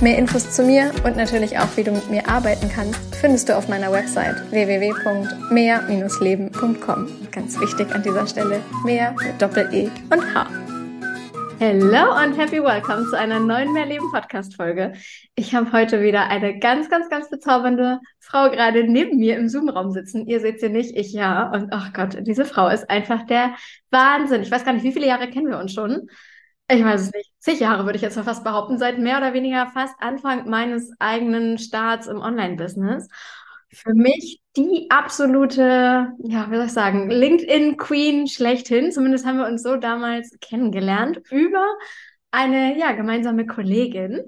Mehr Infos zu mir und natürlich auch, wie du mit mir arbeiten kannst, findest du auf meiner Website www.mehr-leben.com. Ganz wichtig an dieser Stelle, mehr mit Doppel-E und H. Hello und happy welcome zu einer neuen Mehrleben Podcast Folge. Ich habe heute wieder eine ganz, ganz, ganz bezaubernde Frau gerade neben mir im Zoom-Raum sitzen. Ihr seht sie nicht, ich ja. Und ach Gott, diese Frau ist einfach der Wahnsinn. Ich weiß gar nicht, wie viele Jahre kennen wir uns schon? Ich weiß es nicht. Zig Jahre würde ich jetzt mal fast behaupten, seit mehr oder weniger fast Anfang meines eigenen Starts im Online-Business. Für mich die absolute, ja, wie soll ich sagen, LinkedIn-Queen schlechthin. Zumindest haben wir uns so damals kennengelernt über eine, ja, gemeinsame Kollegin.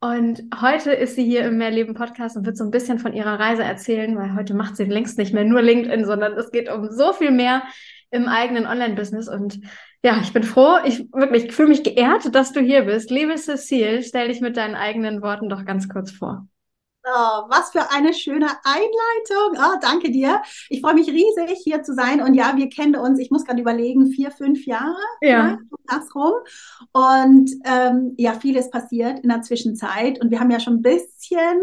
Und heute ist sie hier im Mehrleben Podcast und wird so ein bisschen von ihrer Reise erzählen, weil heute macht sie längst nicht mehr nur LinkedIn, sondern es geht um so viel mehr im eigenen Online-Business. Und ja, ich bin froh, ich wirklich fühle mich geehrt, dass du hier bist. Liebe Cecile, stell dich mit deinen eigenen Worten doch ganz kurz vor. Oh, was für eine schöne Einleitung. Oh, danke dir. Ich freue mich riesig, hier zu sein. Und ja, wir kennen uns, ich muss gerade überlegen, vier, fünf Jahre. Ja. Das rum. Und ähm, ja, vieles passiert in der Zwischenzeit. Und wir haben ja schon ein bisschen,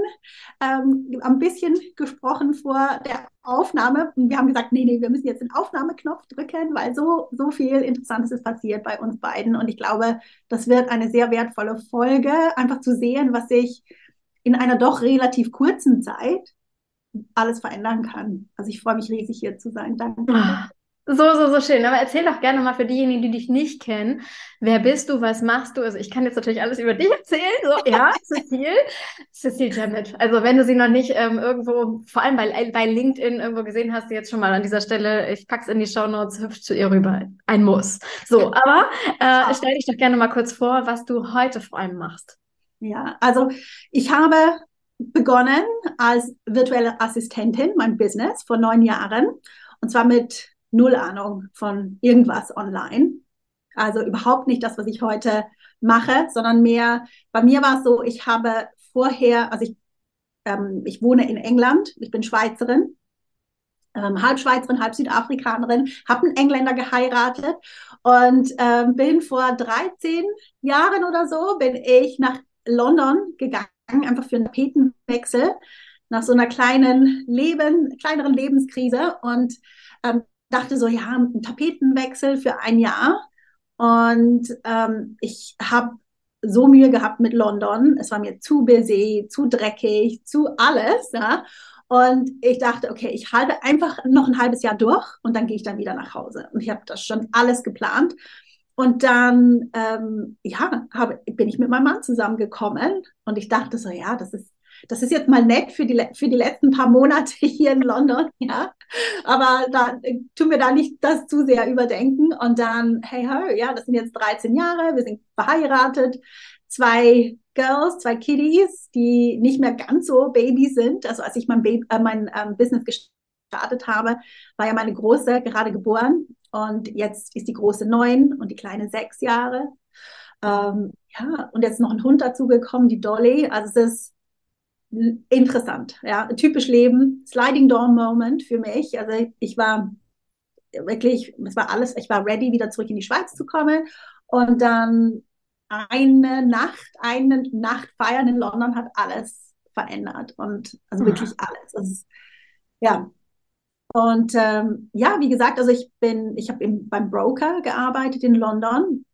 ähm, ein bisschen gesprochen vor der Aufnahme. Und wir haben gesagt, nee, nee, wir müssen jetzt den Aufnahmeknopf drücken, weil so, so viel Interessantes ist passiert bei uns beiden. Und ich glaube, das wird eine sehr wertvolle Folge, einfach zu sehen, was sich in einer doch relativ kurzen Zeit alles verändern kann. Also ich freue mich riesig hier zu sein. Danke. Ah, so, so, so schön. Aber erzähl doch gerne mal für diejenigen, die dich nicht kennen, wer bist du, was machst du? Also ich kann jetzt natürlich alles über dich erzählen. So, ja, Cecile, Cecile Jamet. Also wenn du sie noch nicht ähm, irgendwo, vor allem bei, bei LinkedIn irgendwo gesehen hast, jetzt schon mal an dieser Stelle, ich pack's in die Show Notes, hüpf zu ihr rüber. Ein Muss. So, aber äh, stell dich doch gerne mal kurz vor, was du heute vor allem machst. Ja, also ich habe begonnen als virtuelle Assistentin, mein Business, vor neun Jahren. Und zwar mit null Ahnung von irgendwas online. Also überhaupt nicht das, was ich heute mache, sondern mehr, bei mir war es so, ich habe vorher, also ich, ähm, ich wohne in England, ich bin Schweizerin, ähm, halb Schweizerin, halb Südafrikanerin, habe einen Engländer geheiratet und ähm, bin vor 13 Jahren oder so, bin ich nach London gegangen, einfach für einen Tapetenwechsel nach so einer kleinen Leben, kleineren Lebenskrise und ähm, dachte so, ja, ein Tapetenwechsel für ein Jahr. Und ähm, ich habe so Mühe gehabt mit London. Es war mir zu busy, zu dreckig, zu alles. Ja? Und ich dachte, okay, ich halte einfach noch ein halbes Jahr durch und dann gehe ich dann wieder nach Hause. Und ich habe das schon alles geplant. Und dann, ähm, ja, hab, bin ich mit meinem Mann zusammengekommen und ich dachte so, ja, das ist, das ist jetzt mal nett für die, für die letzten paar Monate hier in London, ja. Aber da tun wir da nicht das zu sehr überdenken. Und dann, hey, hey, ja, das sind jetzt 13 Jahre, wir sind verheiratet, zwei Girls, zwei Kiddies, die nicht mehr ganz so Baby sind. Also als ich mein, Baby, äh, mein ähm, Business gestartet habe, war ja meine Große gerade geboren und jetzt ist die große neun und die kleine sechs Jahre. Ähm, ja, und jetzt noch ein Hund dazugekommen, die Dolly. Also es ist interessant, ja, typisch Leben, Sliding Door Moment für mich. Also ich war wirklich, es war alles, ich war ready, wieder zurück in die Schweiz zu kommen. Und dann eine Nacht, eine Nacht feiern in London hat alles verändert und also mhm. wirklich alles. Also, ja, und ähm, ja, wie gesagt, also ich bin, ich habe beim Broker gearbeitet in London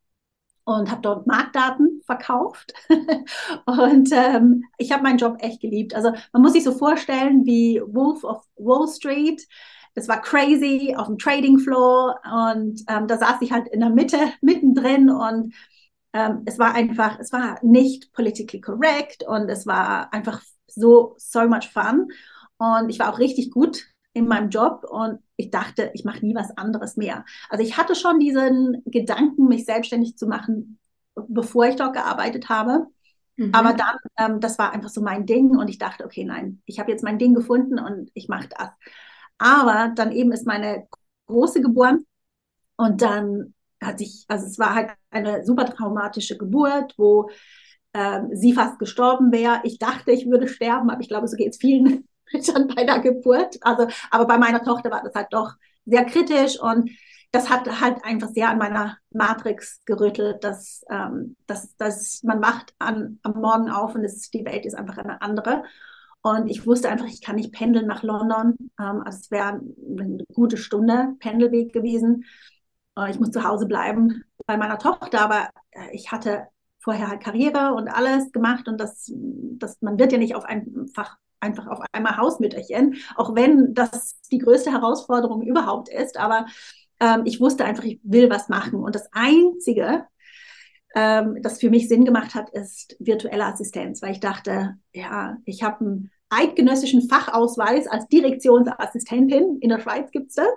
und habe dort Marktdaten verkauft. und ähm, ich habe meinen Job echt geliebt. Also man muss sich so vorstellen wie Wolf of Wall Street. Das war crazy auf dem Trading Floor und ähm, da saß ich halt in der Mitte, mittendrin und ähm, es war einfach, es war nicht politically correct und es war einfach so, so much fun. Und ich war auch richtig gut in meinem Job und ich dachte, ich mache nie was anderes mehr. Also ich hatte schon diesen Gedanken, mich selbstständig zu machen, bevor ich dort gearbeitet habe. Mhm. Aber dann, ähm, das war einfach so mein Ding und ich dachte, okay, nein, ich habe jetzt mein Ding gefunden und ich mache das. Aber dann eben ist meine Große geboren. Und dann hat sich, also es war halt eine super traumatische Geburt, wo ähm, sie fast gestorben wäre. Ich dachte, ich würde sterben, aber ich glaube, so geht es vielen Müttern bei der Geburt. Also, aber bei meiner Tochter war das halt doch sehr kritisch und das hat halt einfach sehr an meiner Matrix gerüttelt, dass, ähm, dass, dass man wacht an, am Morgen auf und es, die Welt ist einfach eine andere. Und ich wusste einfach, ich kann nicht pendeln nach London. Ähm, also es wäre eine gute Stunde Pendelweg gewesen. Äh, ich muss zu Hause bleiben bei meiner Tochter, aber äh, ich hatte vorher halt Karriere und alles gemacht und das, das man wird ja nicht auf einfach einfach auf einmal Hausmütterchen, auch wenn das die größte Herausforderung überhaupt ist. Aber ähm, ich wusste einfach, ich will was machen. Und das Einzige, ähm, das für mich Sinn gemacht hat, ist virtuelle Assistenz, weil ich dachte, ja, ich habe einen eidgenössischen Fachausweis als Direktionsassistentin. In der Schweiz gibt es das.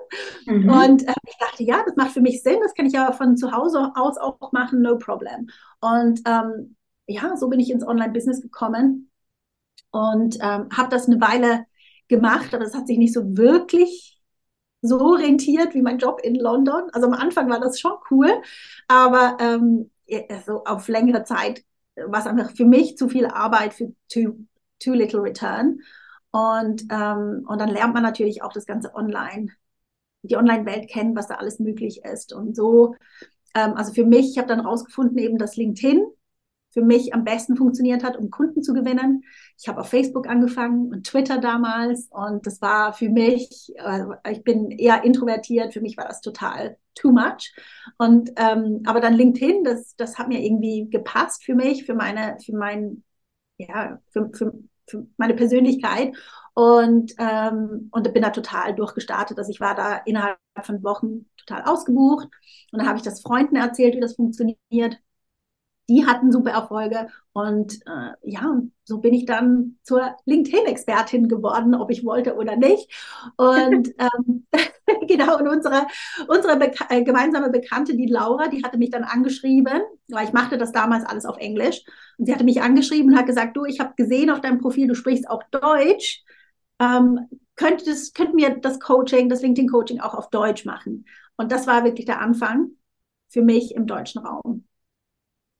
Mhm. Und äh, ich dachte, ja, das macht für mich Sinn, das kann ich ja von zu Hause aus auch machen, no problem. Und ähm, ja, so bin ich ins Online-Business gekommen und ähm, habe das eine Weile gemacht, aber es hat sich nicht so wirklich so rentiert wie mein Job in London. Also am Anfang war das schon cool, aber ähm, also auf längere Zeit war es einfach für mich zu viel Arbeit für too, too little return. Und, ähm, und dann lernt man natürlich auch das ganze Online, die Online-Welt kennen, was da alles möglich ist. Und so, ähm, also für mich, ich habe dann rausgefunden, eben, dass LinkedIn für mich am besten funktioniert hat, um Kunden zu gewinnen. Ich habe auf Facebook angefangen und Twitter damals und das war für mich, äh, ich bin eher introvertiert, für mich war das total too much. Und ähm, aber dann LinkedIn, das, das hat mir irgendwie gepasst für mich, für meine, für mein, ja, für, für, für meine Persönlichkeit. Und, ähm, und bin da total durchgestartet. Also ich war da innerhalb von Wochen total ausgebucht. Und dann habe ich das Freunden erzählt, wie das funktioniert die hatten super Erfolge und äh, ja, so bin ich dann zur LinkedIn-Expertin geworden, ob ich wollte oder nicht. Und ähm, genau, und unsere, unsere Beka äh, gemeinsame Bekannte, die Laura, die hatte mich dann angeschrieben, weil ich machte das damals alles auf Englisch. Und sie hatte mich angeschrieben und hat gesagt, du, ich habe gesehen auf deinem Profil, du sprichst auch Deutsch. Ähm, könnte das, könnten wir das Coaching, das LinkedIn-Coaching auch auf Deutsch machen? Und das war wirklich der Anfang für mich im deutschen Raum.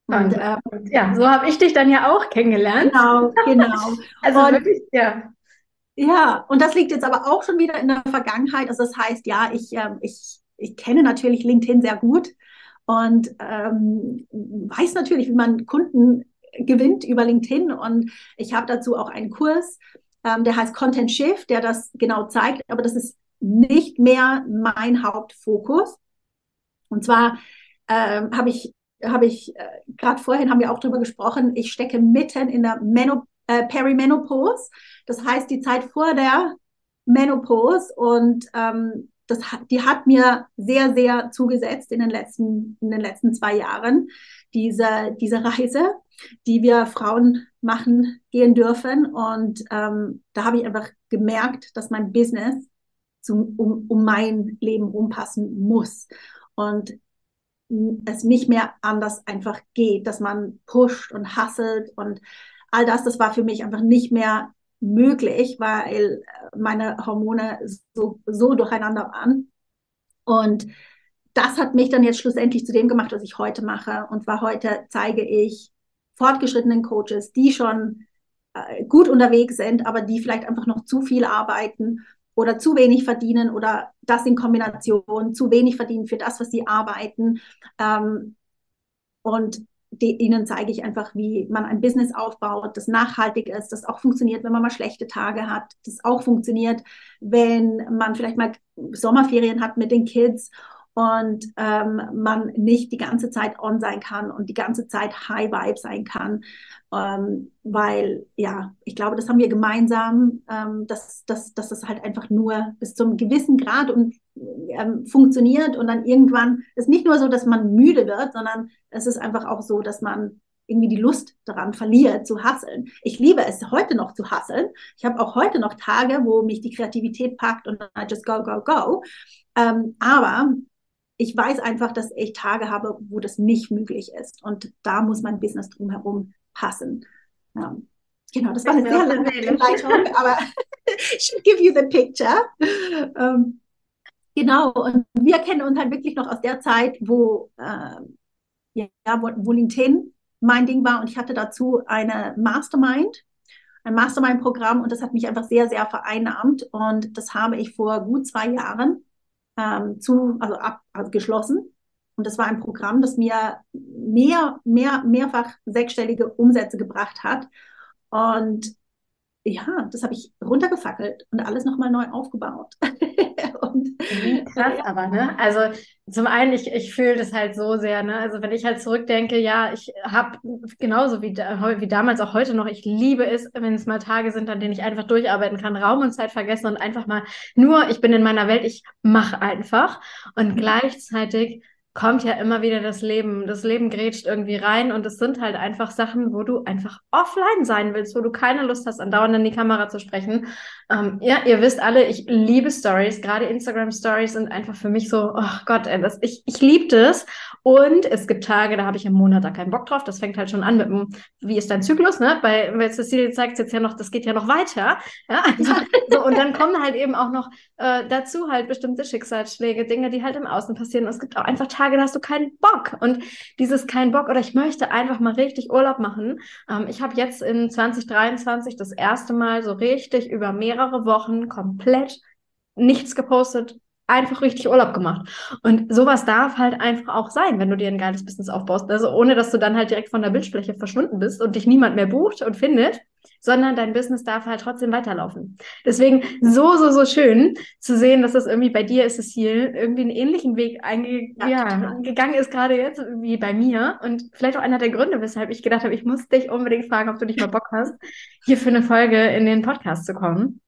Und ähm, ja, so habe ich dich dann ja auch kennengelernt. Genau, genau. also und, wirklich, ja. Ja, und das liegt jetzt aber auch schon wieder in der Vergangenheit. Also das heißt, ja, ich, ähm, ich, ich kenne natürlich LinkedIn sehr gut und ähm, weiß natürlich, wie man Kunden gewinnt über LinkedIn. Und ich habe dazu auch einen Kurs, ähm, der heißt Content Shift, der das genau zeigt. Aber das ist nicht mehr mein Hauptfokus. Und zwar ähm, habe ich habe ich, äh, gerade vorhin haben wir auch darüber gesprochen, ich stecke mitten in der Menop äh, Perimenopause. Das heißt, die Zeit vor der Menopause und ähm, das die hat mir sehr, sehr zugesetzt in den letzten, in den letzten zwei Jahren, diese, diese Reise, die wir Frauen machen, gehen dürfen. Und ähm, da habe ich einfach gemerkt, dass mein Business zum, um, um mein Leben umpassen muss. Und es nicht mehr anders einfach geht, dass man pusht und hasselt und all das, das war für mich einfach nicht mehr möglich, weil meine Hormone so, so durcheinander waren. Und das hat mich dann jetzt schlussendlich zu dem gemacht, was ich heute mache. Und zwar heute zeige ich fortgeschrittenen Coaches, die schon äh, gut unterwegs sind, aber die vielleicht einfach noch zu viel arbeiten oder zu wenig verdienen oder das in Kombination, zu wenig verdienen für das, was sie arbeiten. Ähm, und die, ihnen zeige ich einfach, wie man ein Business aufbaut, das nachhaltig ist, das auch funktioniert, wenn man mal schlechte Tage hat, das auch funktioniert, wenn man vielleicht mal Sommerferien hat mit den Kids und ähm, man nicht die ganze Zeit on sein kann und die ganze Zeit High Vibe sein kann, ähm, weil ja, ich glaube, das haben wir gemeinsam, ähm, dass, dass, dass das halt einfach nur bis zum gewissen Grad und ähm, funktioniert und dann irgendwann ist nicht nur so, dass man müde wird, sondern es ist einfach auch so, dass man irgendwie die Lust daran verliert, zu hasseln. Ich liebe es heute noch zu hasseln. Ich habe auch heute noch Tage, wo mich die Kreativität packt und I just go, go, go. Ähm, aber ich weiß einfach, dass ich Tage habe, wo das nicht möglich ist. Und da muss mein Business drumherum passen. Ja. Genau, das war eine sehr lange Einleitung, aber should give you the picture. Um, Genau, und wir kennen uns halt wirklich noch aus der Zeit, wo, äh, ja, wo, wo LinkedIn mein Ding war und ich hatte dazu eine Mastermind, ein Mastermind-Programm und das hat mich einfach sehr, sehr vereinnahmt und das habe ich vor gut zwei Jahren ähm, zu, also abgeschlossen. Also und das war ein Programm, das mir mehr, mehr, mehrfach sechsstellige Umsätze gebracht hat. Und ja, das habe ich runtergefackelt und alles nochmal neu aufgebaut. und, Krass, aber, ne? Also zum einen, ich, ich fühle das halt so sehr, ne? Also wenn ich halt zurückdenke, ja, ich habe genauso wie, da, wie damals auch heute noch, ich liebe es, wenn es mal Tage sind, an denen ich einfach durcharbeiten kann, Raum und Zeit vergessen und einfach mal nur, ich bin in meiner Welt, ich mache einfach. Und mhm. gleichzeitig kommt ja immer wieder das Leben. Das Leben grätscht irgendwie rein und es sind halt einfach Sachen, wo du einfach offline sein willst, wo du keine Lust hast, andauernd in die Kamera zu sprechen. Ähm, ja, ihr wisst alle, ich liebe Stories, gerade Instagram Stories sind einfach für mich so, oh Gott, ey, das, ich, ich liebe das. Und es gibt Tage, da habe ich im Monat da keinen Bock drauf. Das fängt halt schon an mit dem, wie ist dein Zyklus, ne? Bei, bei Cecilie zeigt jetzt ja noch, das geht ja noch weiter. Ja, also, so, und dann kommen halt eben auch noch äh, dazu halt bestimmte Schicksalsschläge, Dinge, die halt im Außen passieren. Und es gibt auch einfach Tage, Tage, da hast du keinen Bock. Und dieses kein Bock oder ich möchte einfach mal richtig Urlaub machen. Ähm, ich habe jetzt in 2023 das erste Mal so richtig über mehrere Wochen komplett nichts gepostet, einfach richtig Urlaub gemacht. Und sowas darf halt einfach auch sein, wenn du dir ein geiles Business aufbaust. Also ohne, dass du dann halt direkt von der Bildfläche verschwunden bist und dich niemand mehr bucht und findet, sondern dein Business darf halt trotzdem weiterlaufen. Deswegen so, so, so schön zu sehen, dass das irgendwie bei dir ist es hier irgendwie einen ähnlichen Weg einge ja, ist, gerade jetzt wie bei mir. Und vielleicht auch einer der Gründe, weshalb ich gedacht habe, ich muss dich unbedingt fragen, ob du nicht mal Bock hast, hier für eine Folge in den Podcast zu kommen.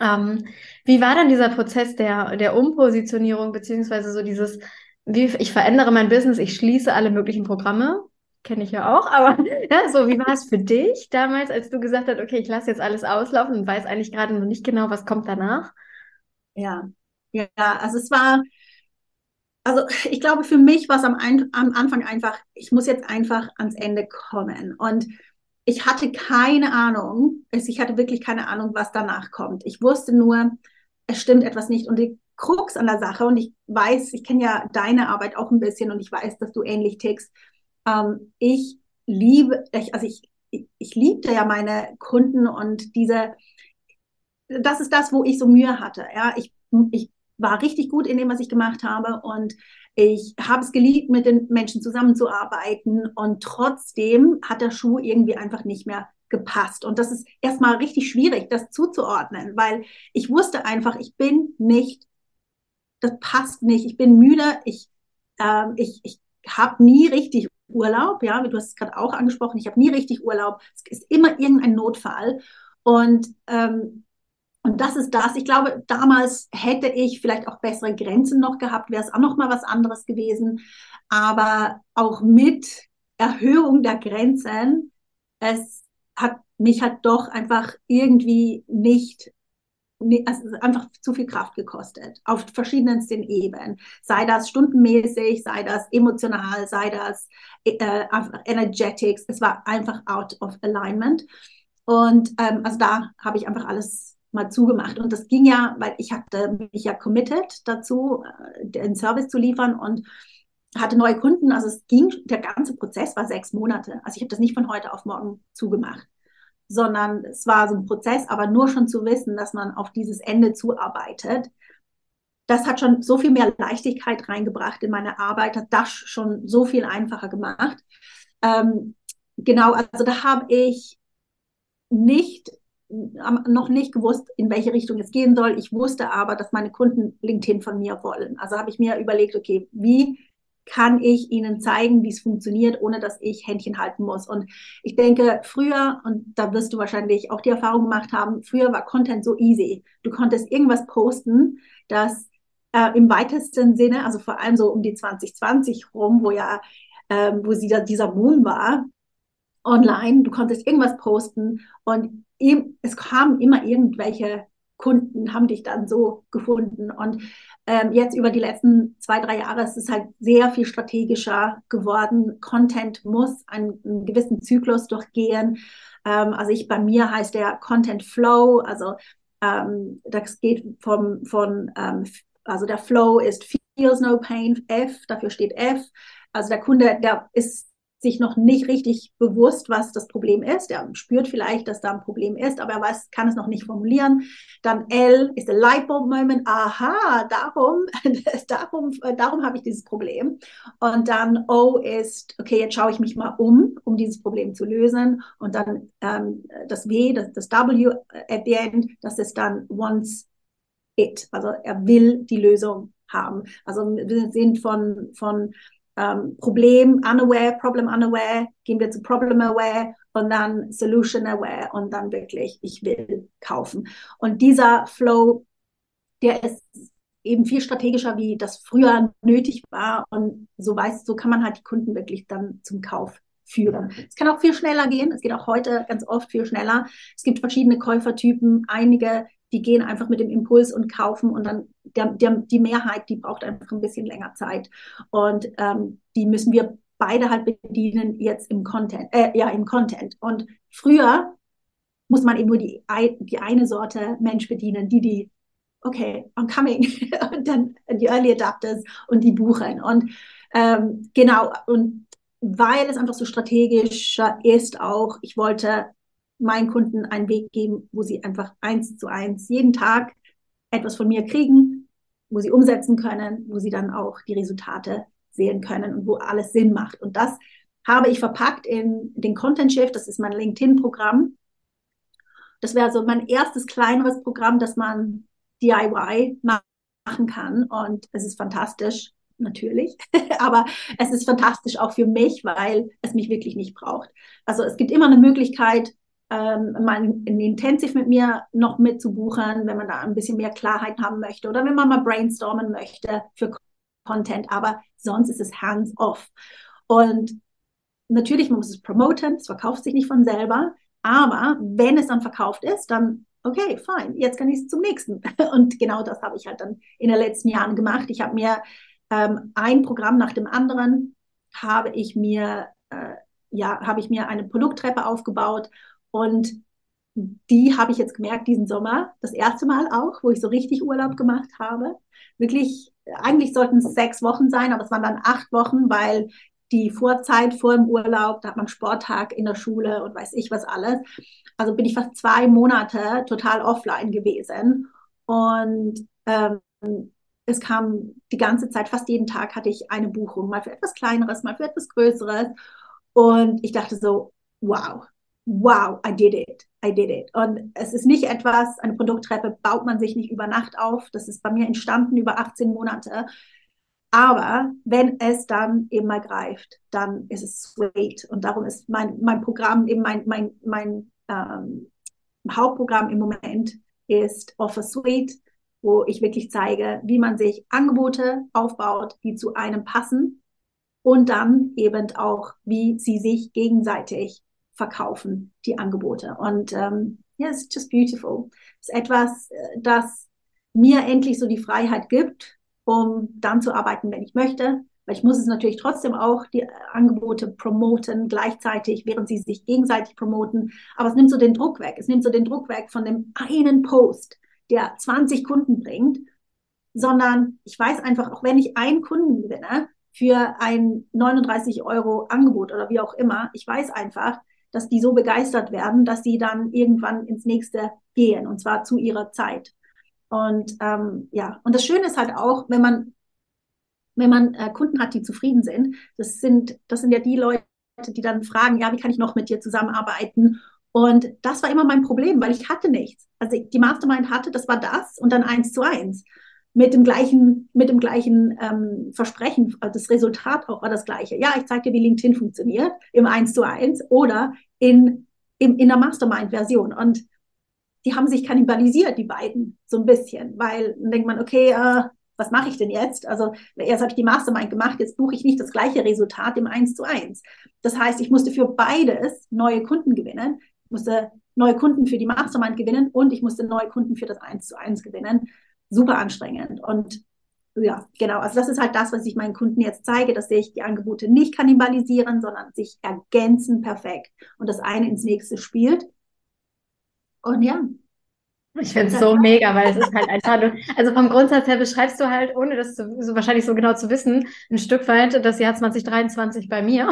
Ähm, wie war dann dieser Prozess der, der Umpositionierung, beziehungsweise so dieses, wie ich verändere mein Business, ich schließe alle möglichen Programme, kenne ich ja auch, aber ja, so, wie war es für dich damals, als du gesagt hast, okay, ich lasse jetzt alles auslaufen und weiß eigentlich gerade noch nicht genau, was kommt danach? Ja, ja, also es war, also ich glaube, für mich war es am, am Anfang einfach, ich muss jetzt einfach ans Ende kommen. Und ich hatte keine Ahnung, ich hatte wirklich keine Ahnung, was danach kommt. Ich wusste nur, es stimmt etwas nicht. Und die Krux an der Sache, und ich weiß, ich kenne ja deine Arbeit auch ein bisschen und ich weiß, dass du ähnlich tickst. Ähm, ich liebe, also ich, ich, ich liebte ja meine Kunden und diese, das ist das, wo ich so Mühe hatte. Ja, ich, ich war richtig gut in dem, was ich gemacht habe und ich habe es geliebt, mit den Menschen zusammenzuarbeiten und trotzdem hat der Schuh irgendwie einfach nicht mehr gepasst. Und das ist erstmal richtig schwierig, das zuzuordnen, weil ich wusste einfach, ich bin nicht, das passt nicht, ich bin müde, ich, äh, ich, ich habe nie richtig Urlaub, ja, du hast es gerade auch angesprochen, ich habe nie richtig Urlaub, es ist immer irgendein Notfall. Und ähm, und das ist das. Ich glaube, damals hätte ich vielleicht auch bessere Grenzen noch gehabt, wäre es auch noch mal was anderes gewesen. Aber auch mit Erhöhung der Grenzen, es hat mich halt doch einfach irgendwie nicht also einfach zu viel Kraft gekostet auf verschiedensten Ebenen. Sei das stundenmäßig, sei das emotional, sei das äh, energetics. Es war einfach out of alignment. Und ähm, also da habe ich einfach alles mal zugemacht. Und das ging ja, weil ich hatte mich ja committed dazu, äh, den Service zu liefern und hatte neue Kunden. Also es ging, der ganze Prozess war sechs Monate. Also ich habe das nicht von heute auf morgen zugemacht, sondern es war so ein Prozess, aber nur schon zu wissen, dass man auf dieses Ende zuarbeitet. Das hat schon so viel mehr Leichtigkeit reingebracht in meine Arbeit, hat das schon so viel einfacher gemacht. Ähm, genau, also da habe ich nicht noch nicht gewusst, in welche Richtung es gehen soll. Ich wusste aber, dass meine Kunden LinkedIn von mir wollen. Also habe ich mir überlegt, okay, wie kann ich ihnen zeigen, wie es funktioniert, ohne dass ich Händchen halten muss. Und ich denke, früher, und da wirst du wahrscheinlich auch die Erfahrung gemacht haben, früher war Content so easy. Du konntest irgendwas posten, das äh, im weitesten Sinne, also vor allem so um die 2020 rum, wo ja, äh, wo sie da, dieser Boom war, online, du konntest irgendwas posten und es kamen immer irgendwelche Kunden, haben dich dann so gefunden. Und ähm, jetzt über die letzten zwei, drei Jahre ist es halt sehr viel strategischer geworden. Content muss einen, einen gewissen Zyklus durchgehen. Ähm, also ich bei mir heißt der Content Flow, also ähm, das geht vom, von ähm, also der Flow ist feels no pain, F, dafür steht F. Also der Kunde, der ist sich noch nicht richtig bewusst, was das Problem ist. Er spürt vielleicht, dass da ein Problem ist, aber er weiß, kann es noch nicht formulieren. Dann L ist der Lightbulb Moment. Aha, darum, darum, darum habe ich dieses Problem. Und dann O ist, okay, jetzt schaue ich mich mal um, um dieses Problem zu lösen. Und dann ähm, das W, das, das W at the end, das ist dann wants it. Also er will die Lösung haben. Also wir sind von, von ähm, Problem unaware, Problem unaware, gehen wir zu Problem aware und dann Solution aware und dann wirklich, ich will kaufen. Und dieser Flow, der ist eben viel strategischer, wie das früher nötig war. Und so weiß, so kann man halt die Kunden wirklich dann zum Kauf führen. Es kann auch viel schneller gehen. Es geht auch heute ganz oft viel schneller. Es gibt verschiedene Käufertypen. Einige, die gehen einfach mit dem Impuls und kaufen und dann der, der, die Mehrheit, die braucht einfach ein bisschen länger Zeit. Und ähm, die müssen wir beide halt bedienen jetzt im Content, äh, ja, im Content. Und früher muss man eben nur die, die eine Sorte Mensch bedienen, die, die, okay, I'm coming. und dann die Early Adapters und die buchen. Und ähm, genau, und weil es einfach so strategisch ist auch, ich wollte meinen Kunden einen Weg geben, wo sie einfach eins zu eins jeden Tag etwas von mir kriegen, wo sie umsetzen können, wo sie dann auch die Resultate sehen können und wo alles Sinn macht. Und das habe ich verpackt in den Content Shift. Das ist mein LinkedIn-Programm. Das wäre so mein erstes kleineres Programm, das man DIY machen kann. Und es ist fantastisch, natürlich. Aber es ist fantastisch auch für mich, weil es mich wirklich nicht braucht. Also es gibt immer eine Möglichkeit, ähm, mal ein Intensive mit mir noch mitzubuchen, wenn man da ein bisschen mehr Klarheit haben möchte oder wenn man mal brainstormen möchte für Content, aber sonst ist es hands-off. Und natürlich man muss es promoten, es verkauft sich nicht von selber, aber wenn es dann verkauft ist, dann okay, fein, jetzt kann ich es zum nächsten. Und genau das habe ich halt dann in den letzten Jahren gemacht. Ich habe mir ähm, ein Programm nach dem anderen, habe ich mir, äh, ja, habe ich mir eine Produkttreppe aufgebaut und die habe ich jetzt gemerkt diesen Sommer, das erste Mal auch, wo ich so richtig Urlaub gemacht habe. Wirklich, eigentlich sollten es sechs Wochen sein, aber es waren dann acht Wochen, weil die Vorzeit vor dem Urlaub, da hat man Sporttag in der Schule und weiß ich was alles. Also bin ich fast zwei Monate total offline gewesen. Und ähm, es kam die ganze Zeit, fast jeden Tag hatte ich eine Buchung, mal für etwas Kleineres, mal für etwas Größeres. Und ich dachte so, wow, wow, I did it, I did it. Und es ist nicht etwas, eine Produkttreppe baut man sich nicht über Nacht auf. Das ist bei mir entstanden über 18 Monate. Aber wenn es dann eben mal greift, dann ist es sweet. Und darum ist mein, mein Programm, eben mein, mein, mein ähm, Hauptprogramm im Moment ist Offer Suite, wo ich wirklich zeige, wie man sich Angebote aufbaut, die zu einem passen und dann eben auch, wie sie sich gegenseitig verkaufen, die Angebote. Und ähm, ja, it's just beautiful. Es ist etwas, äh, das mir endlich so die Freiheit gibt, um dann zu arbeiten, wenn ich möchte. Weil ich muss es natürlich trotzdem auch die Angebote promoten, gleichzeitig, während sie sich gegenseitig promoten. Aber es nimmt so den Druck weg. Es nimmt so den Druck weg von dem einen Post, der 20 Kunden bringt, sondern ich weiß einfach, auch wenn ich einen Kunden gewinne für ein 39 Euro Angebot oder wie auch immer, ich weiß einfach, dass die so begeistert werden, dass sie dann irgendwann ins nächste gehen und zwar zu ihrer Zeit. Und ähm, ja, und das Schöne ist halt auch, wenn man wenn man äh, Kunden hat, die zufrieden sind, das sind das sind ja die Leute, die dann fragen, ja, wie kann ich noch mit dir zusammenarbeiten? Und das war immer mein Problem, weil ich hatte nichts. Also die Mastermind hatte, das war das und dann eins zu eins mit dem gleichen, mit dem gleichen ähm, Versprechen. Das Resultat auch war das gleiche. Ja, ich zeige dir, wie LinkedIn funktioniert im 1 zu 1 oder in, in, in der Mastermind-Version. Und die haben sich kannibalisiert, die beiden, so ein bisschen, weil dann denkt man, okay, äh, was mache ich denn jetzt? Also erst habe ich die Mastermind gemacht, jetzt buche ich nicht das gleiche Resultat im 1 zu 1. Das heißt, ich musste für beides neue Kunden gewinnen. Ich musste neue Kunden für die Mastermind gewinnen und ich musste neue Kunden für das 1 zu 1 gewinnen super anstrengend. Und ja, genau. Also das ist halt das, was ich meinen Kunden jetzt zeige, dass sich die Angebote nicht kannibalisieren, sondern sich ergänzen perfekt und das eine ins nächste spielt. Und ja, Ich finde es so mega, weil es ist halt einfach, also vom Grundsatz her beschreibst du halt, ohne das zu, so wahrscheinlich so genau zu wissen, ein Stück weit das Jahr 2023 bei mir.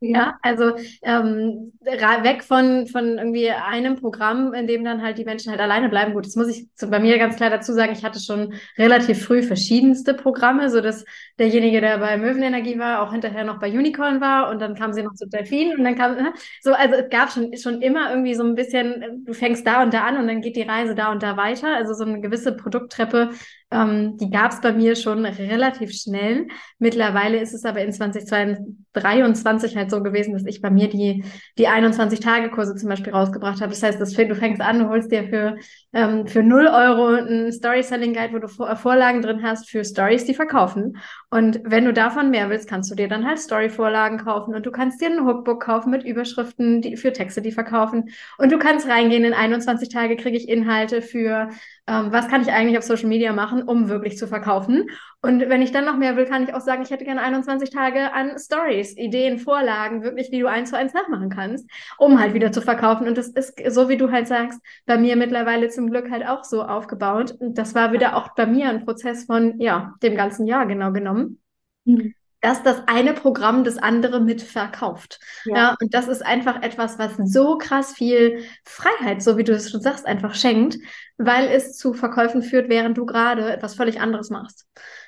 Ja, also ähm, weg von, von irgendwie einem Programm, in dem dann halt die Menschen halt alleine bleiben. Gut, das muss ich zu, bei mir ganz klar dazu sagen, ich hatte schon relativ früh verschiedenste Programme, so dass derjenige, der bei Möwenenergie war, auch hinterher noch bei Unicorn war und dann kam sie noch zu Delfin und dann kam, ne? so, also es gab schon, schon immer irgendwie so ein bisschen, du fängst da und da an und dann geht die Reise da und da weiter. Also so eine gewisse Produkttreppe ähm, die gab es bei mir schon relativ schnell. Mittlerweile ist es aber in 2023 halt so gewesen, dass ich bei mir die, die 21-Tage-Kurse zum Beispiel rausgebracht habe. Das heißt, das, du fängst an, du holst dir für, ähm, für 0 Euro einen Story-Selling-Guide, wo du Vor Vorlagen drin hast für Stories, die verkaufen. Und wenn du davon mehr willst, kannst du dir dann halt Story-Vorlagen kaufen und du kannst dir ein Hookbook kaufen mit Überschriften die, für Texte, die verkaufen. Und du kannst reingehen, in 21 Tage kriege ich Inhalte für ähm, was kann ich eigentlich auf Social Media machen, um wirklich zu verkaufen. Und wenn ich dann noch mehr will, kann ich auch sagen, ich hätte gerne 21 Tage an Stories, Ideen, Vorlagen, wirklich, wie du eins zu eins nachmachen kannst, um halt wieder zu verkaufen. Und das ist, so wie du halt sagst, bei mir mittlerweile zum Glück halt auch so aufgebaut. Und das war wieder auch bei mir ein Prozess von, ja, dem ganzen Jahr genau genommen. Mhm dass das eine Programm das andere mitverkauft. Ja. ja. und das ist einfach etwas, was so krass viel Freiheit, so wie du es schon sagst, einfach schenkt, weil es zu Verkäufen führt, während du gerade etwas völlig anderes machst.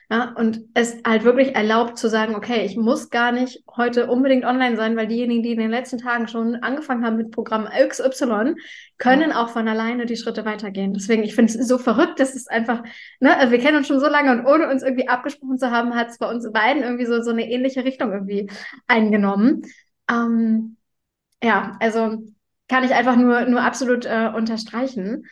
Ja, und es halt wirklich erlaubt zu sagen, okay, ich muss gar nicht heute unbedingt online sein, weil diejenigen, die in den letzten Tagen schon angefangen haben mit Programm XY, können auch von alleine die Schritte weitergehen. Deswegen, ich finde es so verrückt, dass es einfach, ne, also wir kennen uns schon so lange und ohne uns irgendwie abgesprochen zu haben, hat es bei uns beiden irgendwie so, so eine ähnliche Richtung irgendwie eingenommen. Ähm, ja, also kann ich einfach nur, nur absolut äh, unterstreichen.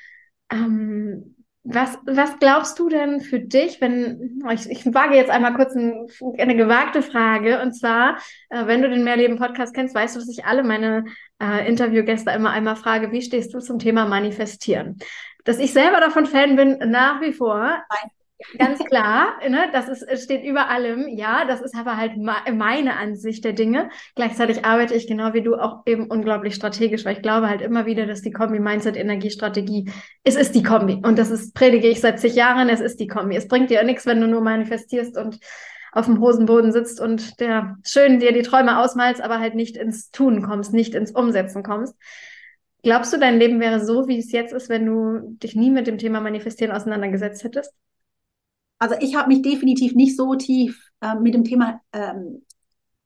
Ähm, was, was glaubst du denn für dich, wenn, ich, ich wage jetzt einmal kurz ein, eine gewagte Frage, und zwar, äh, wenn du den Mehrleben-Podcast kennst, weißt du, dass ich alle meine äh, Interviewgäste immer einmal frage, wie stehst du zum Thema Manifestieren? Dass ich selber davon Fan bin, nach wie vor. Nein. Ganz klar, ne, das ist, steht über allem. Ja, das ist aber halt meine Ansicht der Dinge. Gleichzeitig arbeite ich genau wie du auch eben unglaublich strategisch, weil ich glaube halt immer wieder, dass die Kombi Mindset Energie Strategie, es ist die Kombi. Und das ist, predige ich seit zig Jahren, es ist die Kombi. Es bringt dir nichts, wenn du nur manifestierst und auf dem Hosenboden sitzt und der schön dir die Träume ausmalst, aber halt nicht ins Tun kommst, nicht ins Umsetzen kommst. Glaubst du, dein Leben wäre so, wie es jetzt ist, wenn du dich nie mit dem Thema Manifestieren auseinandergesetzt hättest? Also ich habe mich definitiv nicht so tief äh, mit dem Thema ähm,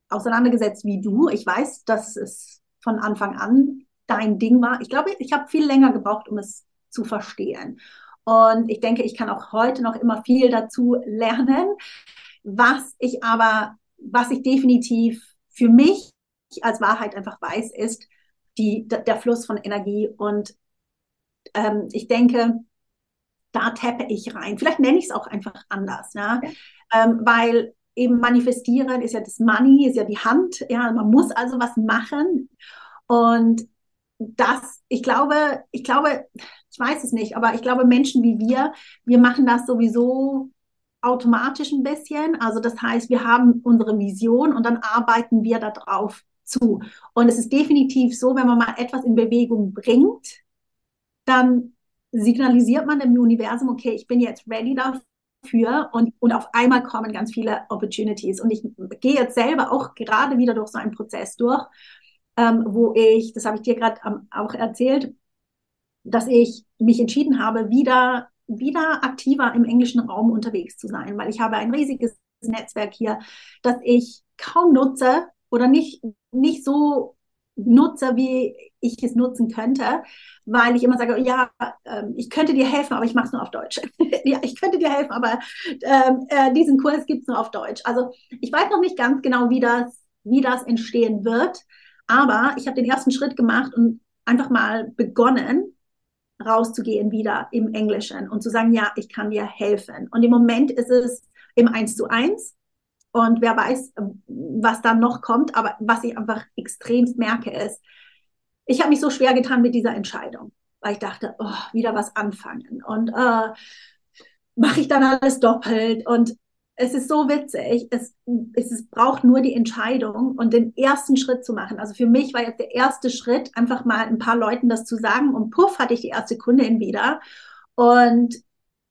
auseinandergesetzt wie du. Ich weiß, dass es von Anfang an dein Ding war. Ich glaube, ich habe viel länger gebraucht, um es zu verstehen. Und ich denke, ich kann auch heute noch immer viel dazu lernen. Was ich aber, was ich definitiv für mich als Wahrheit einfach weiß, ist die, der Fluss von Energie. Und ähm, ich denke, da tappe ich rein. Vielleicht nenne ich es auch einfach anders, ja? Ähm, weil eben manifestieren ist ja das Money, ist ja die Hand, ja, man muss also was machen und das, ich glaube, ich glaube, ich weiß es nicht, aber ich glaube, Menschen wie wir, wir machen das sowieso automatisch ein bisschen. Also das heißt, wir haben unsere Vision und dann arbeiten wir darauf zu. Und es ist definitiv so, wenn man mal etwas in Bewegung bringt, dann signalisiert man dem Universum, okay, ich bin jetzt ready dafür und, und auf einmal kommen ganz viele Opportunities. Und ich gehe jetzt selber auch gerade wieder durch so einen Prozess durch, ähm, wo ich, das habe ich dir gerade ähm, auch erzählt, dass ich mich entschieden habe, wieder, wieder aktiver im englischen Raum unterwegs zu sein, weil ich habe ein riesiges Netzwerk hier, das ich kaum nutze oder nicht, nicht so nutze, wie ich es nutzen könnte, weil ich immer sage, ja, ähm, ich könnte dir helfen, aber ich mache es nur auf Deutsch. ja, ich könnte dir helfen, aber ähm, äh, diesen Kurs gibt es nur auf Deutsch. Also ich weiß noch nicht ganz genau, wie das, wie das entstehen wird, aber ich habe den ersten Schritt gemacht und einfach mal begonnen, rauszugehen wieder im Englischen und zu sagen, ja, ich kann dir helfen. Und im Moment ist es im Eins zu eins. Und wer weiß, was dann noch kommt. Aber was ich einfach extremst merke, ist, ich habe mich so schwer getan mit dieser Entscheidung, weil ich dachte, oh, wieder was anfangen und äh, mache ich dann alles doppelt und es ist so witzig. Es, es, es braucht nur die Entscheidung und den ersten Schritt zu machen. Also für mich war jetzt der erste Schritt, einfach mal ein paar Leuten das zu sagen. Und puff, hatte ich die erste Kundin wieder. Und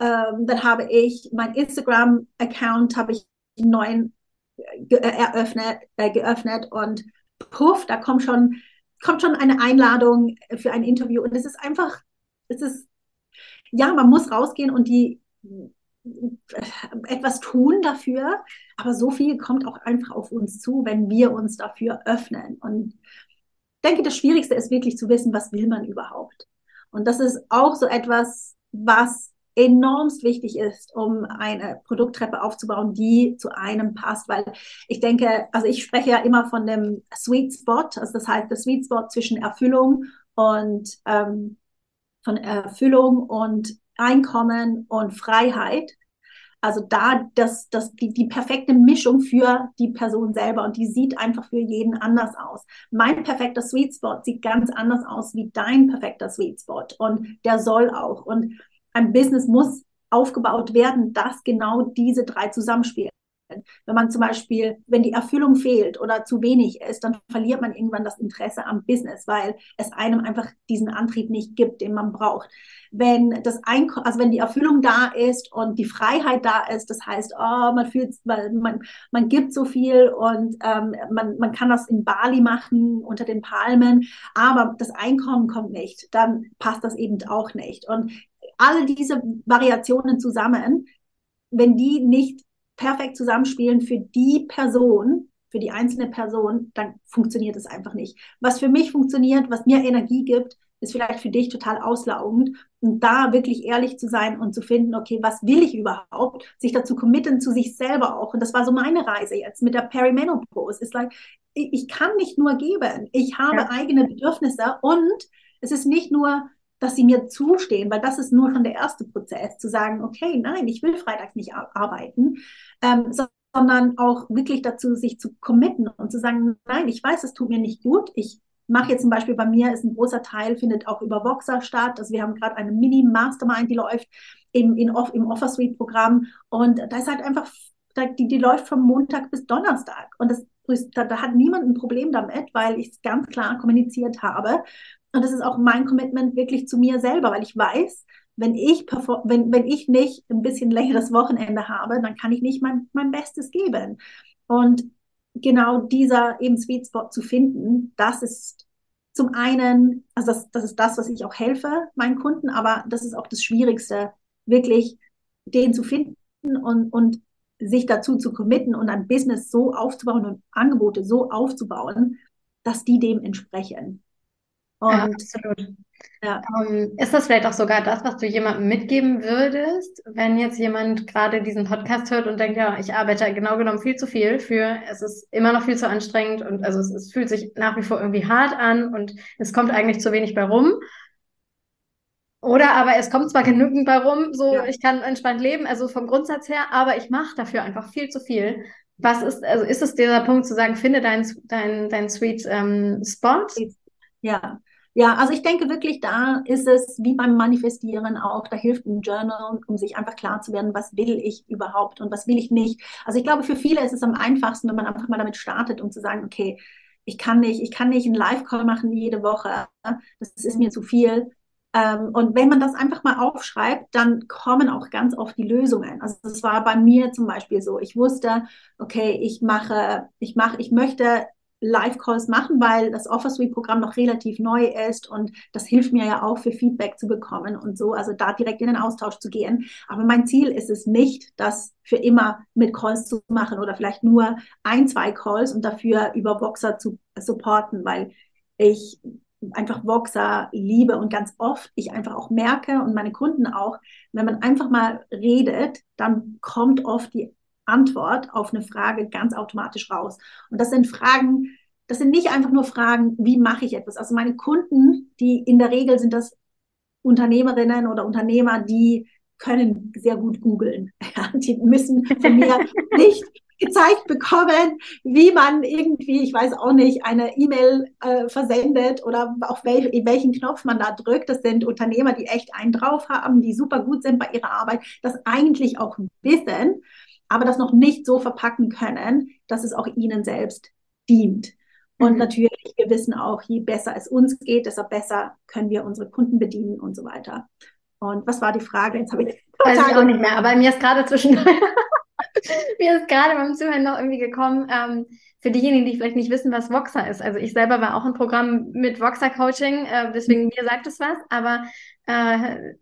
ähm, dann habe ich mein Instagram-Account, habe ich neuen äh, eröffnet, äh, geöffnet und puff, da kommt schon, kommt schon eine Einladung für ein Interview. Und es ist einfach, es ist, ja, man muss rausgehen und die etwas tun dafür, aber so viel kommt auch einfach auf uns zu, wenn wir uns dafür öffnen. Und ich denke, das Schwierigste ist wirklich zu wissen, was will man überhaupt. Und das ist auch so etwas, was enormst wichtig ist, um eine Produkttreppe aufzubauen, die zu einem passt, weil ich denke, also ich spreche ja immer von dem Sweet Spot, also das heißt der Sweet Spot zwischen Erfüllung und ähm, von Erfüllung und Einkommen und Freiheit. Also da das, das, die, die perfekte Mischung für die Person selber und die sieht einfach für jeden anders aus. Mein perfekter Sweet Spot sieht ganz anders aus wie dein perfekter Sweet Spot und der soll auch. Und ein Business muss aufgebaut werden, dass genau diese drei zusammenspielen. Wenn man zum Beispiel, wenn die Erfüllung fehlt oder zu wenig ist, dann verliert man irgendwann das Interesse am Business, weil es einem einfach diesen Antrieb nicht gibt, den man braucht. Wenn das Einkommen, also wenn die Erfüllung da ist und die Freiheit da ist, das heißt, oh, man fühlt, man, man gibt so viel und ähm, man, man kann das in Bali machen unter den Palmen, aber das Einkommen kommt nicht, dann passt das eben auch nicht. Und alle diese Variationen zusammen, wenn die nicht perfekt zusammenspielen für die Person, für die einzelne Person, dann funktioniert es einfach nicht. Was für mich funktioniert, was mir Energie gibt, ist vielleicht für dich total auslaugend. Und da wirklich ehrlich zu sein und zu finden, okay, was will ich überhaupt? Sich dazu committen, zu sich selber auch. Und das war so meine Reise jetzt mit der Perimenopause. Ist like, ich kann nicht nur geben. Ich habe ja. eigene Bedürfnisse und es ist nicht nur dass sie mir zustehen, weil das ist nur schon der erste Prozess, zu sagen, okay, nein, ich will freitags nicht arbeiten, ähm, sondern auch wirklich dazu, sich zu committen und zu sagen, nein, ich weiß, es tut mir nicht gut, ich mache jetzt zum Beispiel bei mir, ist ein großer Teil, findet auch über Voxer statt, also wir haben gerade eine Mini-Mastermind, die läuft im, in, im Offer Suite Programm und da ist halt einfach, die, die läuft von Montag bis Donnerstag. Und das da, da, hat niemand ein Problem damit, weil ich es ganz klar kommuniziert habe. Und das ist auch mein Commitment wirklich zu mir selber, weil ich weiß, wenn ich, wenn, wenn ich nicht ein bisschen längeres Wochenende habe, dann kann ich nicht mein, mein Bestes geben. Und genau dieser eben Sweet Spot zu finden, das ist zum einen, also das, das ist das, was ich auch helfe meinen Kunden, aber das ist auch das Schwierigste, wirklich den zu finden und, und sich dazu zu committen und ein Business so aufzubauen und Angebote so aufzubauen, dass die dem entsprechen. Und, ja, absolut. Ja. Ähm, ist das vielleicht auch sogar das, was du jemandem mitgeben würdest, wenn jetzt jemand gerade diesen Podcast hört und denkt, ja, ich arbeite genau genommen viel zu viel für, es ist immer noch viel zu anstrengend und also es, es fühlt sich nach wie vor irgendwie hart an und es kommt eigentlich zu wenig bei rum. Oder aber es kommt zwar genügend bei rum, so ja. ich kann entspannt leben, also vom Grundsatz her, aber ich mache dafür einfach viel zu viel. Was ist, also ist es dieser Punkt zu sagen, finde deinen dein, dein Sweet ähm, Spot? Ja, ja, also ich denke wirklich, da ist es wie beim Manifestieren auch, da hilft ein Journal, um sich einfach klar zu werden, was will ich überhaupt und was will ich nicht. Also ich glaube, für viele ist es am einfachsten, wenn man einfach mal damit startet, um zu sagen, okay, ich kann nicht, ich kann nicht einen Live-Call machen jede Woche. Das ist mir zu viel. Ähm, und wenn man das einfach mal aufschreibt, dann kommen auch ganz oft die Lösungen. Also das war bei mir zum Beispiel so. Ich wusste, okay, ich mache, ich mache, ich möchte Live-Calls machen, weil das Offer Suite-Programm noch relativ neu ist und das hilft mir ja auch für Feedback zu bekommen und so, also da direkt in den Austausch zu gehen. Aber mein Ziel ist es nicht, das für immer mit Calls zu machen oder vielleicht nur ein, zwei Calls und dafür über Voxer zu supporten, weil ich einfach Voxer liebe und ganz oft ich einfach auch merke und meine Kunden auch, wenn man einfach mal redet, dann kommt oft die Antwort auf eine Frage ganz automatisch raus. Und das sind Fragen, das sind nicht einfach nur Fragen, wie mache ich etwas. Also meine Kunden, die in der Regel sind das Unternehmerinnen oder Unternehmer, die können sehr gut googeln. Ja, die müssen von mir nicht gezeigt bekommen, wie man irgendwie, ich weiß auch nicht, eine E-Mail äh, versendet oder auf wel welchen Knopf man da drückt. Das sind Unternehmer, die echt einen drauf haben, die super gut sind bei ihrer Arbeit, das eigentlich auch wissen aber das noch nicht so verpacken können, dass es auch ihnen selbst dient. Und mhm. natürlich, wir wissen auch, je besser es uns geht, desto besser können wir unsere Kunden bedienen und so weiter. Und was war die Frage? Jetzt habe ich Weiß ich auch nicht mehr, aber mir ist gerade zwischen mir ist gerade beim Zuhören noch irgendwie gekommen, ähm, für diejenigen, die vielleicht nicht wissen, was Voxer ist. Also ich selber war auch im Programm mit Voxer Coaching, äh, deswegen mir sagt es was, aber äh,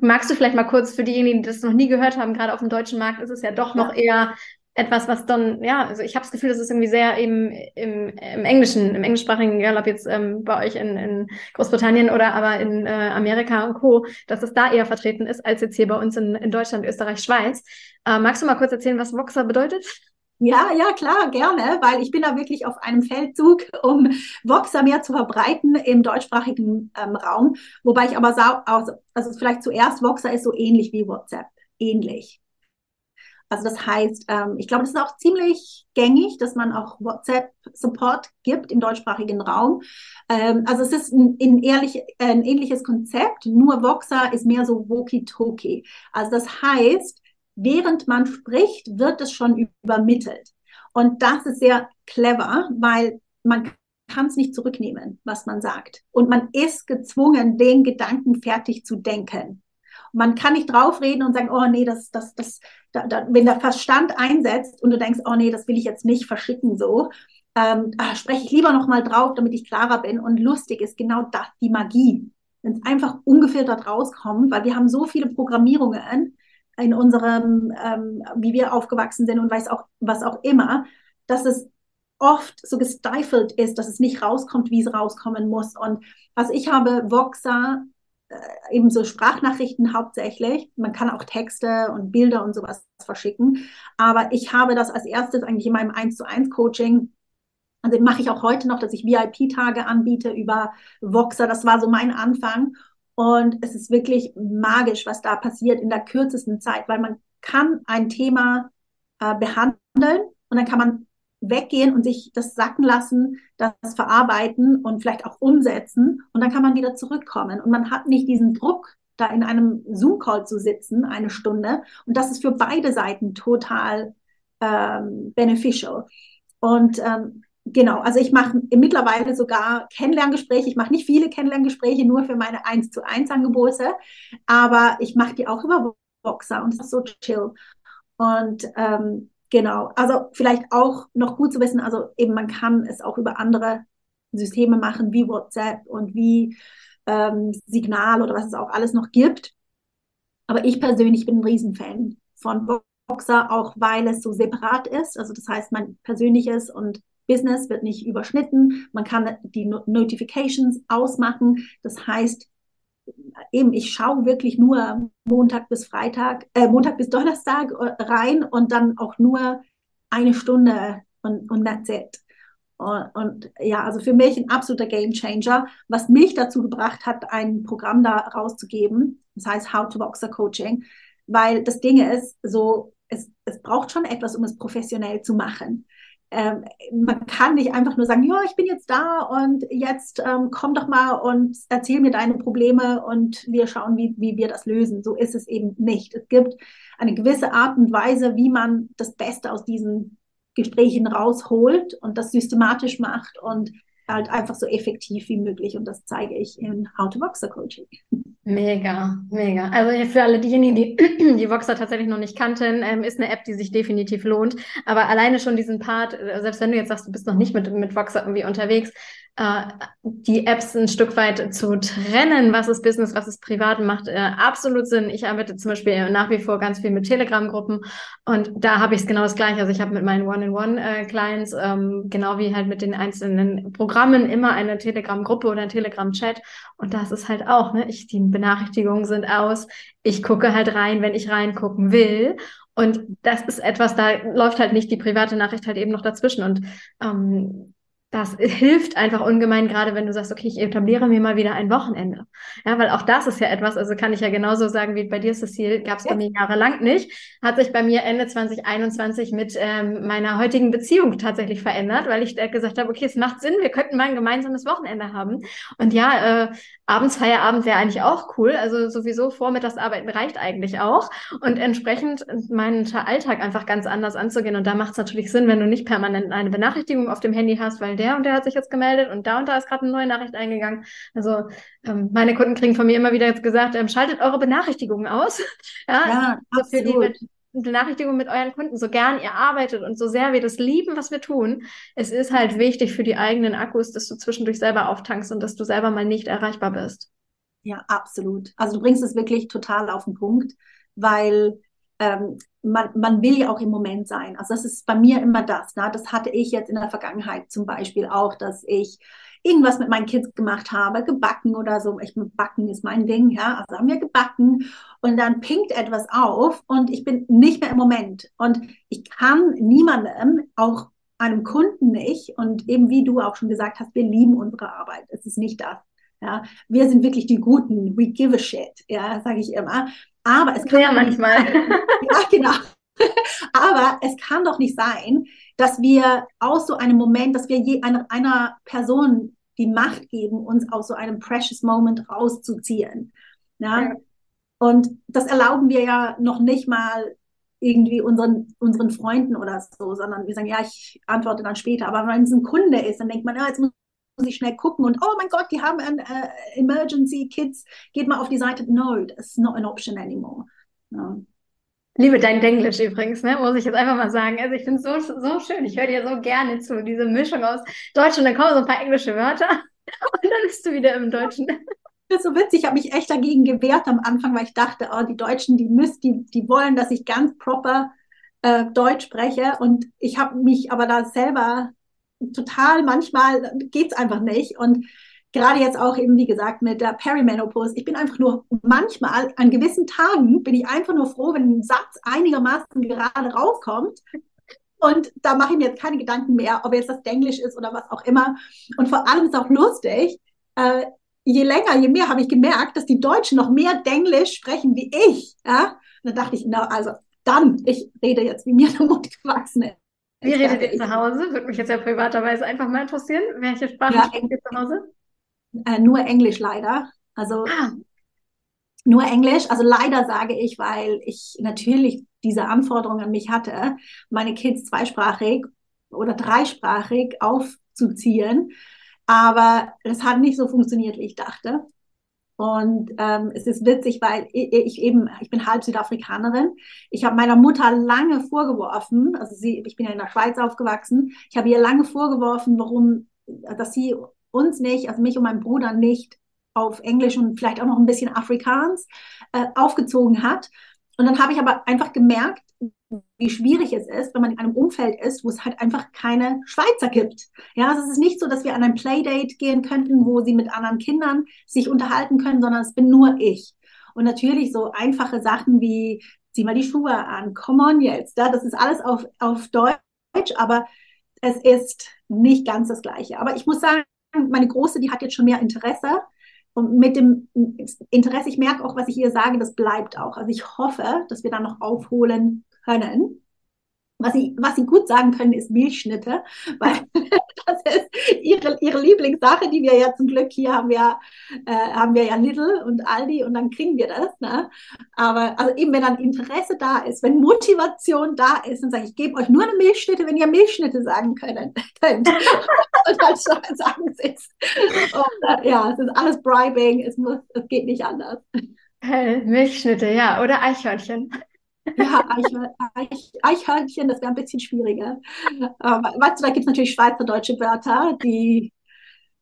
magst du vielleicht mal kurz für diejenigen, die das noch nie gehört haben, gerade auf dem deutschen Markt ist es ja doch noch eher etwas, was dann, ja, also ich habe das Gefühl, das ist irgendwie sehr eben im, im Englischen, im englischsprachigen, egal ob jetzt ähm, bei euch in, in Großbritannien oder aber in äh, Amerika und Co., dass es da eher vertreten ist, als jetzt hier bei uns in, in Deutschland, Österreich, Schweiz. Äh, magst du mal kurz erzählen, was Voxer bedeutet? Ja, ja, klar, gerne, weil ich bin da wirklich auf einem Feldzug, um Voxer mehr zu verbreiten im deutschsprachigen ähm, Raum. Wobei ich aber sage, also, also vielleicht zuerst, Voxer ist so ähnlich wie WhatsApp, ähnlich. Also das heißt, ähm, ich glaube, das ist auch ziemlich gängig, dass man auch WhatsApp-Support gibt im deutschsprachigen Raum. Ähm, also es ist ein, ein, ehrlich, ein ähnliches Konzept, nur Voxer ist mehr so Walkie-Talkie. Also das heißt, während man spricht, wird es schon übermittelt. Und das ist sehr clever, weil man kann es nicht zurücknehmen, was man sagt. Und man ist gezwungen, den Gedanken fertig zu denken. Man kann nicht draufreden und sagen, oh nee, das, das, das, da, da, wenn der Verstand einsetzt und du denkst, oh nee, das will ich jetzt nicht verschicken so, ähm, ah, spreche ich lieber nochmal drauf, damit ich klarer bin. Und lustig ist genau das, die Magie. Wenn es einfach ungefiltert rauskommt, weil wir haben so viele Programmierungen in unserem, ähm, wie wir aufgewachsen sind und weiß auch, was auch immer, dass es oft so gestifelt ist, dass es nicht rauskommt, wie es rauskommen muss. Und was ich habe, Voxer äh, eben so Sprachnachrichten hauptsächlich. Man kann auch Texte und Bilder und sowas verschicken. Aber ich habe das als erstes eigentlich in meinem 1 zu 1 Coaching also mache ich auch heute noch, dass ich VIP-Tage anbiete über Voxer. Das war so mein Anfang. Und es ist wirklich magisch, was da passiert in der kürzesten Zeit, weil man kann ein Thema äh, behandeln und dann kann man weggehen und sich das sacken lassen, das verarbeiten und vielleicht auch umsetzen und dann kann man wieder zurückkommen und man hat nicht diesen Druck, da in einem Zoom-Call zu sitzen, eine Stunde und das ist für beide Seiten total ähm, beneficial. Und ähm, genau, also ich mache mittlerweile sogar Kennenlerngespräche. Ich mache nicht viele Kennenlerngespräche, nur für meine 1 zu 1 Angebote, aber ich mache die auch über Boxer und das ist so chill. Und ähm, Genau, also vielleicht auch noch gut zu wissen, also eben man kann es auch über andere Systeme machen, wie WhatsApp und wie ähm, Signal oder was es auch alles noch gibt. Aber ich persönlich bin ein Riesenfan von Boxer, auch weil es so separat ist. Also das heißt, mein persönliches und Business wird nicht überschnitten. Man kann die Notifications ausmachen. Das heißt, eben, ich schaue wirklich nur Montag bis Freitag, äh, Montag bis Donnerstag äh, rein und dann auch nur eine Stunde und, und that's it. Und, und, ja, also für mich ein absoluter Game Changer, was mich dazu gebracht hat, ein Programm da rauszugeben. Das heißt How to Boxer Coaching, weil das Ding ist, so, es, es braucht schon etwas, um es professionell zu machen ähm, man kann nicht einfach nur sagen, ja, ich bin jetzt da und jetzt ähm, komm doch mal und erzähl mir deine Probleme und wir schauen, wie, wie wir das lösen. So ist es eben nicht. Es gibt eine gewisse Art und Weise, wie man das Beste aus diesen Gesprächen rausholt und das systematisch macht und halt einfach so effektiv wie möglich. Und das zeige ich in How to Boxer Coaching. Mega, mega. Also für alle diejenigen, die die Voxer tatsächlich noch nicht kannten, ähm, ist eine App, die sich definitiv lohnt. Aber alleine schon diesen Part, äh, selbst wenn du jetzt sagst, du bist noch nicht mit, mit Voxer irgendwie unterwegs, äh, die Apps ein Stück weit zu trennen, was ist Business, was ist Privat, macht äh, absolut Sinn. Ich arbeite zum Beispiel nach wie vor ganz viel mit Telegram-Gruppen und da habe ich es genau das gleiche. Also ich habe mit meinen One-in-One-Clients, äh, ähm, genau wie halt mit den einzelnen Programmen, immer eine Telegram-Gruppe oder ein Telegram-Chat und das ist halt auch, ne, ich, die Benachrichtigungen sind aus, ich gucke halt rein, wenn ich reingucken will und das ist etwas, da läuft halt nicht die private Nachricht halt eben noch dazwischen und ähm, das hilft einfach ungemein, gerade wenn du sagst, okay, ich etabliere mir mal wieder ein Wochenende. Ja, weil auch das ist ja etwas, also kann ich ja genauso sagen wie bei dir, Cecile, gab es ja. bei mir jahrelang nicht. Hat sich bei mir Ende 2021 mit ähm, meiner heutigen Beziehung tatsächlich verändert, weil ich äh, gesagt habe, okay, es macht Sinn, wir könnten mal ein gemeinsames Wochenende haben. Und ja, äh, abends Feierabend wäre eigentlich auch cool. Also sowieso Vormittagsarbeiten reicht eigentlich auch. Und entsprechend meinen Alltag einfach ganz anders anzugehen. Und da macht es natürlich Sinn, wenn du nicht permanent eine Benachrichtigung auf dem Handy hast, weil der und der hat sich jetzt gemeldet und da und da ist gerade eine neue Nachricht eingegangen. Also ähm, meine Kunden kriegen von mir immer wieder jetzt gesagt, ähm, schaltet eure Benachrichtigungen aus. ja, ja also für die Benachrichtigungen mit euren Kunden, so gern ihr arbeitet und so sehr wir das lieben, was wir tun. Es ist halt wichtig für die eigenen Akkus, dass du zwischendurch selber auftankst und dass du selber mal nicht erreichbar bist. Ja, absolut. Also du bringst es wirklich total auf den Punkt, weil ähm, man, man will ja auch im Moment sein. Also das ist bei mir immer das. Ne? Das hatte ich jetzt in der Vergangenheit zum Beispiel auch, dass ich irgendwas mit meinen Kids gemacht habe, gebacken oder so. Ich backen ist mein Ding, ja. Also haben wir gebacken und dann pinkt etwas auf und ich bin nicht mehr im Moment. Und ich kann niemandem, auch einem Kunden nicht, und eben wie du auch schon gesagt hast, wir lieben unsere Arbeit. Es ist nicht das. Ja, wir sind wirklich die Guten. We give a shit. Ja, sage ich immer. Aber es kann ja manchmal. ja, genau. Aber es kann doch nicht sein, dass wir aus so einem Moment, dass wir je einer, einer Person die Macht geben, uns aus so einem precious Moment rauszuziehen. Ja? ja? Und das erlauben wir ja noch nicht mal irgendwie unseren, unseren Freunden oder so, sondern wir sagen, ja, ich antworte dann später. Aber wenn es ein Kunde ist, dann denkt man, ja, jetzt muss ich schnell gucken und oh mein Gott, die haben ein uh, Emergency Kids, geht mal auf die Seite. No, it's not an option anymore. No. Liebe dein Denglisch übrigens, ne? muss ich jetzt einfach mal sagen. Also ich finde es so, so schön. Ich höre dir so gerne zu, diese Mischung aus Deutsch und dann kommen so ein paar englische Wörter und dann bist du wieder im Deutschen. Das ist so witzig, ich habe mich echt dagegen gewehrt am Anfang, weil ich dachte, oh, die Deutschen, die müssen, die, die wollen, dass ich ganz proper äh, Deutsch spreche. Und ich habe mich aber da selber total, manchmal geht es einfach nicht. Und gerade jetzt auch eben, wie gesagt, mit der Perimenopause, ich bin einfach nur manchmal, an gewissen Tagen bin ich einfach nur froh, wenn ein Satz einigermaßen gerade rauskommt. Und da mache ich mir jetzt keine Gedanken mehr, ob jetzt das Englisch ist oder was auch immer. Und vor allem ist auch lustig, äh, je länger, je mehr habe ich gemerkt, dass die Deutschen noch mehr Denglisch sprechen wie ich. Ja? Und dann dachte ich, na, also dann, ich rede jetzt, wie mir der Mund gewachsen ist. Wie redet ihr zu Hause? Würde mich jetzt ja privaterweise einfach mal interessieren. Welche Sprache ja, sprecht ihr zu Hause? Äh, nur Englisch leider. Also ah. nur Englisch. Also leider sage ich, weil ich natürlich diese Anforderung an mich hatte, meine Kids zweisprachig oder dreisprachig aufzuziehen. Aber das hat nicht so funktioniert, wie ich dachte. Und ähm, es ist witzig, weil ich, eben, ich bin halb Südafrikanerin. Ich habe meiner Mutter lange vorgeworfen, also sie, ich bin ja in der Schweiz aufgewachsen, ich habe ihr lange vorgeworfen, warum, dass sie uns nicht, also mich und meinen Bruder nicht auf Englisch und vielleicht auch noch ein bisschen Afrikaans äh, aufgezogen hat. Und dann habe ich aber einfach gemerkt, wie schwierig es ist, wenn man in einem Umfeld ist, wo es halt einfach keine Schweizer gibt. Ja, also es ist nicht so, dass wir an ein Playdate gehen könnten, wo sie mit anderen Kindern sich unterhalten können, sondern es bin nur ich. Und natürlich so einfache Sachen wie, zieh mal die Schuhe an, come on jetzt, ja, das ist alles auf, auf Deutsch, aber es ist nicht ganz das Gleiche. Aber ich muss sagen, meine Große, die hat jetzt schon mehr Interesse. Und mit dem Interesse, ich merke auch, was ich ihr sage, das bleibt auch. Also ich hoffe, dass wir da noch aufholen können. Was sie, was sie gut sagen können, ist Milchschnitte, weil das ist ihre, ihre Lieblingssache, die wir ja zum Glück hier haben wir, äh, haben wir ja Lidl und Aldi und dann kriegen wir das. Ne? Aber also eben, wenn dann Interesse da ist, wenn Motivation da ist, dann sage ich, ich gebe euch nur eine Milchschnitte, wenn ihr Milchschnitte sagen könnt. und dann sagen sie es. Und, äh, ja, es ist alles Bribing, es, muss, es geht nicht anders. Milchschnitte, ja, oder Eichhörnchen. Ja, Eich Eichhörnchen, das wäre ein bisschen schwieriger. Aber weißt du, da gibt es natürlich schweizerdeutsche Wörter, die,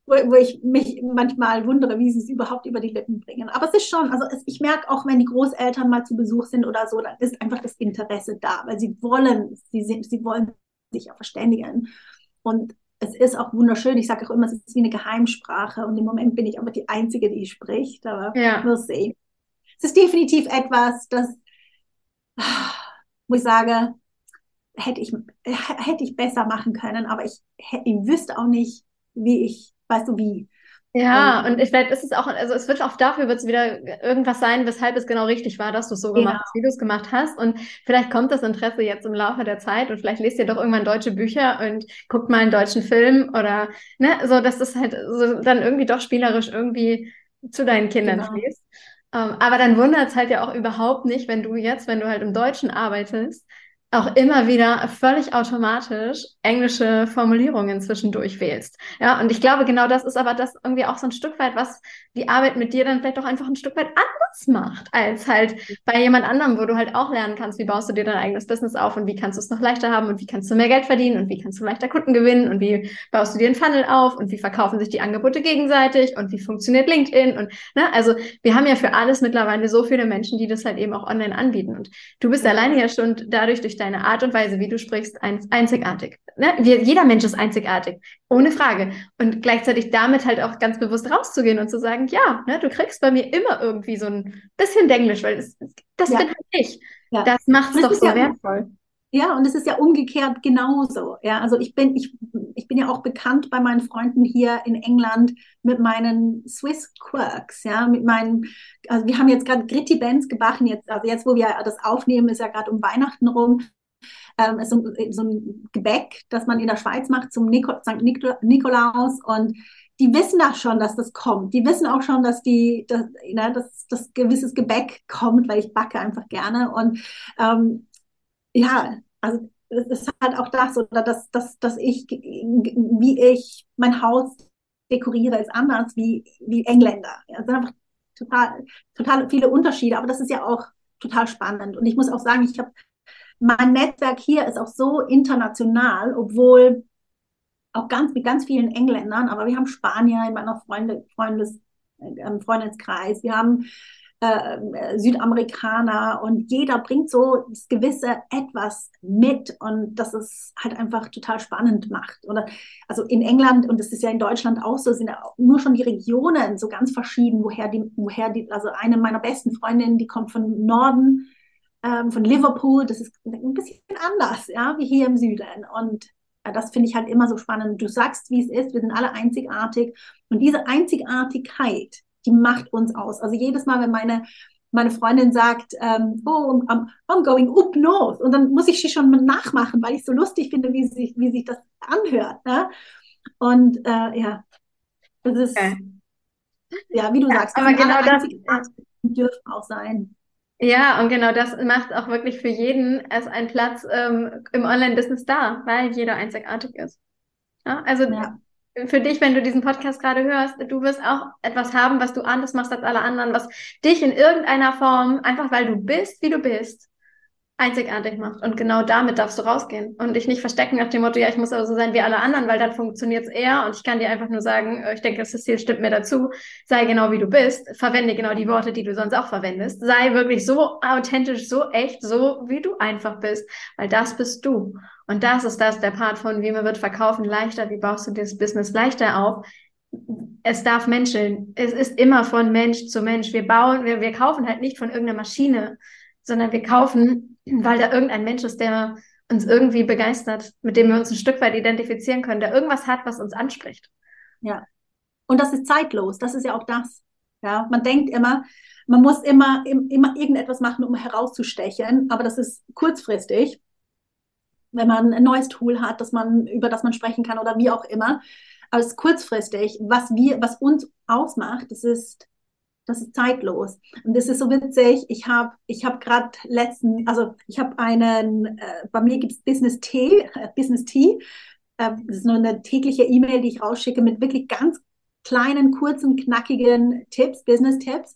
wo, wo, ich mich manchmal wundere, wie sie es überhaupt über die Lippen bringen. Aber es ist schon, also es, ich merke auch, wenn die Großeltern mal zu Besuch sind oder so, dann ist einfach das Interesse da, weil sie wollen, sie, sind, sie wollen sich auch verständigen. Und es ist auch wunderschön. Ich sage auch immer, es ist wie eine Geheimsprache. Und im Moment bin ich aber die Einzige, die spricht. Aber ja. we'll see. Es ist definitiv etwas, das wo ich sage, hätte ich, hätte ich besser machen können, aber ich, ich wüsste auch nicht, wie ich, weißt du, wie. Ja, und, und ich vielleicht ist es auch, also es wird auch dafür wird es wieder irgendwas sein, weshalb es genau richtig war, dass du es so gemacht genau. hast, wie du es gemacht hast. Und vielleicht kommt das Interesse jetzt im Laufe der Zeit und vielleicht lest ihr doch irgendwann deutsche Bücher und guckt mal einen deutschen Film oder ne, so, dass das halt so dann irgendwie doch spielerisch irgendwie zu deinen Kindern genau. fließt. Ähm, aber dann wundert es halt ja auch überhaupt nicht, wenn du jetzt, wenn du halt im Deutschen arbeitest, auch immer wieder völlig automatisch englische Formulierungen zwischendurch wählst. Ja, und ich glaube, genau das ist aber das irgendwie auch so ein Stück weit, was die Arbeit mit dir dann vielleicht auch einfach ein Stück weit anders macht, als halt bei jemand anderem, wo du halt auch lernen kannst, wie baust du dir dein eigenes Business auf und wie kannst du es noch leichter haben und wie kannst du mehr Geld verdienen und wie kannst du leichter Kunden gewinnen und wie baust du dir einen Funnel auf und wie verkaufen sich die Angebote gegenseitig und wie funktioniert LinkedIn und, ne, also wir haben ja für alles mittlerweile so viele Menschen, die das halt eben auch online anbieten und du bist alleine ja schon dadurch durch deine Art und Weise, wie du sprichst, einzigartig. Ne? Wir, jeder Mensch ist einzigartig, ohne Frage. Und gleichzeitig damit halt auch ganz bewusst rauszugehen und zu sagen, ja, ne, du kriegst bei mir immer irgendwie so ein bisschen Denglisch, weil das, das ja. bin halt ich. Ja. Das macht es doch so ja, wertvoll. Ja, und es ist ja umgekehrt genauso. Ja, also ich bin, ich, ich bin ja auch bekannt bei meinen Freunden hier in England mit meinen Swiss Quirks, ja, mit meinen, also wir haben jetzt gerade Gritty Bands gebacken, jetzt, also jetzt, wo wir das aufnehmen, ist ja gerade um Weihnachten rum ähm, ist so, so, ein Gebäck, das man in der Schweiz macht zum Nico, St. Nikolaus und die wissen das schon, dass das kommt. Die wissen auch schon, dass die, dass, ne, dass das gewisses Gebäck kommt, weil ich backe einfach gerne. Und ähm, ja, also es ist halt auch das, oder dass, dass, dass ich, wie ich mein Haus dekoriere, ist anders wie, wie Engländer. Ja, es sind einfach total, total viele Unterschiede, aber das ist ja auch total spannend. Und ich muss auch sagen, ich habe mein Netzwerk hier ist auch so international, obwohl auch ganz mit ganz vielen Engländern, aber wir haben Spanier in meiner Freunde, Freundes, äh, Freundeskreis, wir haben äh, Südamerikaner und jeder bringt so das gewisse etwas mit und das es halt einfach total spannend macht. Oder also in England und das ist ja in Deutschland auch so, sind ja nur schon die Regionen so ganz verschieden, woher die, woher die, also eine meiner besten Freundinnen, die kommt von Norden ähm, von Liverpool, das ist ein bisschen anders, ja, wie hier im Süden. Und äh, das finde ich halt immer so spannend. Du sagst, wie es ist, wir sind alle einzigartig. Und diese Einzigartigkeit, die macht uns aus. Also jedes Mal, wenn meine meine Freundin sagt, ähm, oh, I'm, I'm, going up north. Und dann muss ich sie schon nachmachen, weil ich so lustig finde, wie sich, wie sich das anhört. Ne? Und äh, ja, das ist, okay. ja, wie du ja, sagst, aber genau das dürfen auch sein. Ja, und genau das macht auch wirklich für jeden es einen Platz ähm, im Online-Business da, weil jeder einzigartig ist. Ja, also ja. Für dich, wenn du diesen Podcast gerade hörst, du wirst auch etwas haben, was du anders machst als alle anderen, was dich in irgendeiner Form, einfach weil du bist, wie du bist, einzigartig macht. Und genau damit darfst du rausgehen und dich nicht verstecken nach dem Motto, ja, ich muss aber so sein wie alle anderen, weil dann funktioniert es eher. Und ich kann dir einfach nur sagen, äh, ich denke, das Ziel stimmt mir dazu. Sei genau wie du bist. Verwende genau die Worte, die du sonst auch verwendest. Sei wirklich so authentisch, so echt, so wie du einfach bist, weil das bist du. Und das ist das, der Part von, wie man wird verkaufen leichter, wie baust du das Business leichter auf. Es darf menscheln. Es ist immer von Mensch zu Mensch. Wir bauen, wir, wir kaufen halt nicht von irgendeiner Maschine, sondern wir kaufen weil da irgendein Mensch ist, der uns irgendwie begeistert, mit dem wir uns ein Stück weit identifizieren können, der irgendwas hat, was uns anspricht. Ja. Und das ist zeitlos. Das ist ja auch das. Ja, man denkt immer, man muss immer, immer irgendetwas machen, um herauszustechen, aber das ist kurzfristig, wenn man ein neues Tool hat, das man, über das man sprechen kann oder wie auch immer. Aber es ist kurzfristig. Was wir, was uns ausmacht, das ist das ist zeitlos. Und das ist so witzig. Ich habe ich hab gerade letzten, also ich habe einen, äh, bei mir gibt es Business Tea, äh, Business Tea. Äh, das ist nur eine tägliche E-Mail, die ich rausschicke mit wirklich ganz kleinen, kurzen, knackigen Tipps, Business-Tipps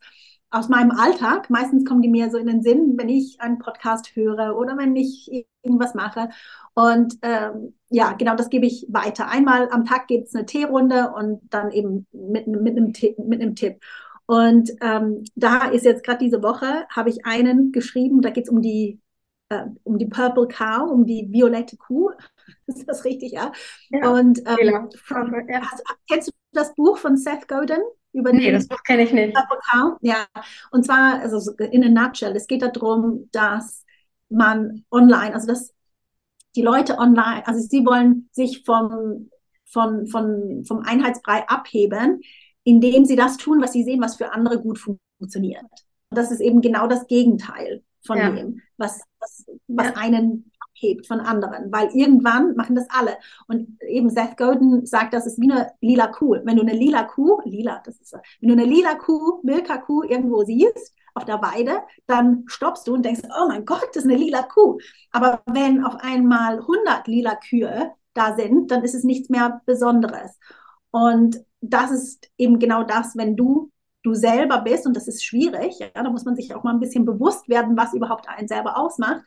aus meinem Alltag. Meistens kommen die mir so in den Sinn, wenn ich einen Podcast höre oder wenn ich irgendwas mache. Und ähm, ja, genau das gebe ich weiter. Einmal am Tag gibt es eine Teerunde und dann eben mit, mit, einem, mit einem Tipp. Und ähm, da ist jetzt gerade diese Woche, habe ich einen geschrieben, da geht es um die äh, um die Purple Cow, um die violette Kuh. ist das richtig, ja? ja Und ähm, from, ja. Hast, kennst du das Buch von Seth Godin? Über nee, das Buch kenne ich nicht. Ja, und zwar, also in a nutshell, es geht darum, dass man online, also dass die Leute online, also sie wollen sich vom, von, von, vom Einheitsbrei abheben, indem sie das tun, was sie sehen, was für andere gut funktioniert. Und das ist eben genau das Gegenteil von ja. dem, was, was, was ja. einen abhebt von anderen, weil irgendwann machen das alle. Und eben Seth Godin sagt, das ist wie eine lila Kuh. Wenn du eine lila Kuh, lila, das ist, wenn du eine lila Kuh, Milka-Kuh irgendwo siehst, auf der Weide, dann stoppst du und denkst, oh mein Gott, das ist eine lila Kuh. Aber wenn auf einmal 100 lila Kühe da sind, dann ist es nichts mehr Besonderes. Und das ist eben genau das, wenn du du selber bist, und das ist schwierig, ja, da muss man sich auch mal ein bisschen bewusst werden, was überhaupt einen selber ausmacht.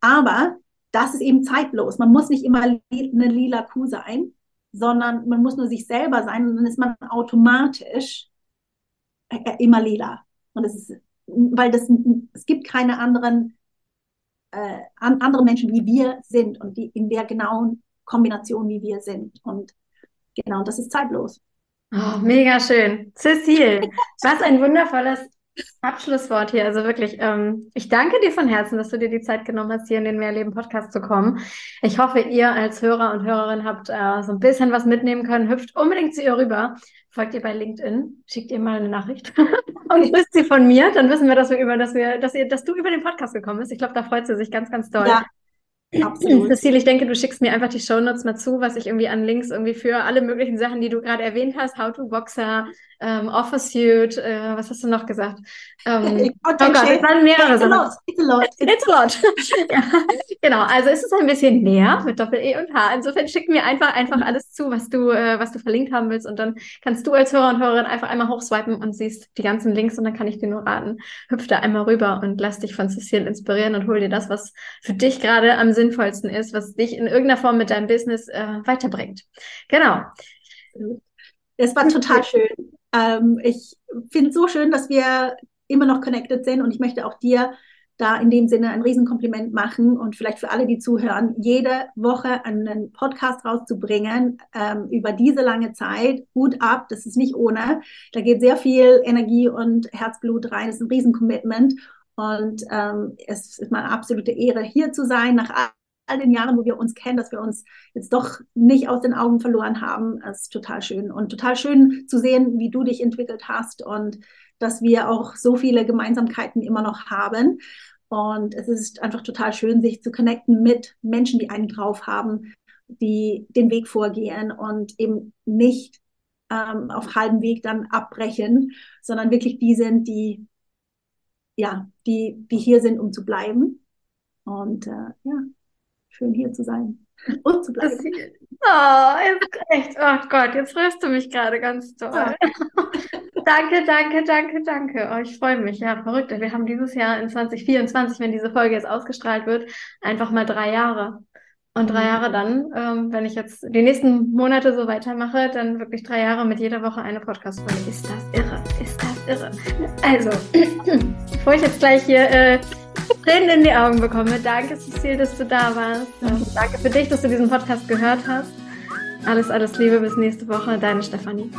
Aber das ist eben zeitlos. Man muss nicht immer eine lila Kuh sein, sondern man muss nur sich selber sein und dann ist man automatisch äh, immer lila. Und es ist, weil das, es gibt keine anderen, äh, andere Menschen, wie wir sind und die in der genauen Kombination, wie wir sind. Und genau, das ist zeitlos. Oh, mega schön. Cecile, was ein wundervolles Abschlusswort hier. Also wirklich, ähm, ich danke dir von Herzen, dass du dir die Zeit genommen hast, hier in den Mehrleben-Podcast zu kommen. Ich hoffe, ihr als Hörer und Hörerin habt äh, so ein bisschen was mitnehmen können. Hüpft unbedingt zu ihr rüber. Folgt ihr bei LinkedIn, schickt ihr mal eine Nachricht und grüßt sie von mir. Dann wissen wir, dass wir über, dass wir, dass ihr, dass du über den Podcast gekommen bist. Ich glaube, da freut sie sich ganz, ganz doll. Ja. Absolut. Cecile, ich denke, du schickst mir einfach die Shownotes mal zu, was ich irgendwie an Links irgendwie für alle möglichen Sachen, die du gerade erwähnt hast, How to Boxer, ähm, Office Suit, äh, was hast du noch gesagt? Ähm, oh Gott, es waren mehrere It's a lot. It's a lot. It's a lot. ja, genau, also ist es ein bisschen näher mit Doppel-E und H. Insofern schick mir einfach, einfach alles zu, was du, äh, was du verlinkt haben willst und dann kannst du als Hörer und Hörerin einfach einmal hochswipen und siehst die ganzen Links und dann kann ich dir nur raten, hüpf da einmal rüber und lass dich von Cecile inspirieren und hol dir das, was für dich gerade am sinnvollsten ist, was dich in irgendeiner Form mit deinem Business äh, weiterbringt. Genau. Es war total schön. Ähm, ich finde es so schön, dass wir immer noch connected sind und ich möchte auch dir da in dem Sinne ein Riesenkompliment machen und vielleicht für alle, die zuhören, jede Woche einen Podcast rauszubringen ähm, über diese lange Zeit. Hut ab, das ist nicht ohne. Da geht sehr viel Energie und Herzblut rein. Das ist ein Riesencommitment. Und ähm, es ist meine absolute Ehre, hier zu sein, nach all den Jahren, wo wir uns kennen, dass wir uns jetzt doch nicht aus den Augen verloren haben. Das ist total schön und total schön zu sehen, wie du dich entwickelt hast und dass wir auch so viele Gemeinsamkeiten immer noch haben. Und es ist einfach total schön, sich zu connecten mit Menschen, die einen drauf haben, die den Weg vorgehen und eben nicht ähm, auf halbem Weg dann abbrechen, sondern wirklich die sind, die ja, die, die hier sind, um zu bleiben. Und äh, ja, schön hier zu sein und zu bleiben. Oh, echt. Oh Gott, jetzt rührst du mich gerade ganz toll. Ja. danke, danke, danke, danke. Oh, ich freue mich. Ja, verrückt. Wir haben dieses Jahr in 2024, wenn diese Folge jetzt ausgestrahlt wird, einfach mal drei Jahre. Und drei mhm. Jahre dann, ähm, wenn ich jetzt die nächsten Monate so weitermache, dann wirklich drei Jahre mit jeder Woche eine Podcast-Folge. Ist das irre? Ist das irre? Also, bevor ich jetzt gleich hier äh, Tränen in die Augen bekomme. Danke, Cecile, dass du da warst. Mhm. Danke für dich, dass du diesen Podcast gehört hast. Alles, alles Liebe, bis nächste Woche. Deine Stefanie.